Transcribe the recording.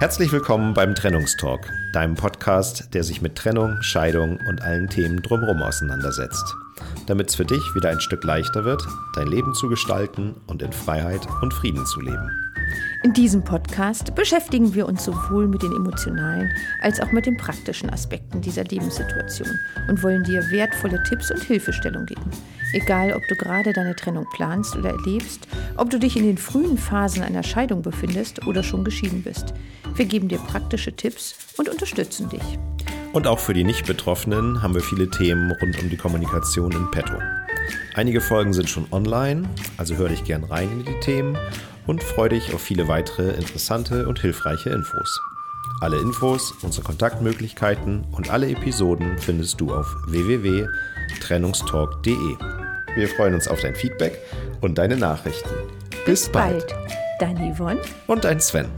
Herzlich willkommen beim Trennungstalk, deinem Podcast, der sich mit Trennung, Scheidung und allen Themen drumherum auseinandersetzt. Damit es für dich wieder ein Stück leichter wird, dein Leben zu gestalten und in Freiheit und Frieden zu leben. In diesem Podcast beschäftigen wir uns sowohl mit den emotionalen als auch mit den praktischen Aspekten dieser Lebenssituation und wollen dir wertvolle Tipps und Hilfestellung geben. Egal, ob du gerade deine Trennung planst oder erlebst, ob du dich in den frühen Phasen einer Scheidung befindest oder schon geschieden bist. Wir geben dir praktische Tipps und unterstützen dich. Und auch für die Nicht-Betroffenen haben wir viele Themen rund um die Kommunikation in petto. Einige Folgen sind schon online, also hör dich gern rein in die Themen und freue dich auf viele weitere interessante und hilfreiche Infos. Alle Infos, unsere Kontaktmöglichkeiten und alle Episoden findest du auf www.trennungstalk.de. Wir freuen uns auf dein Feedback und deine Nachrichten. Bis, Bis bald. bald. Dein Yvonne und dein Sven.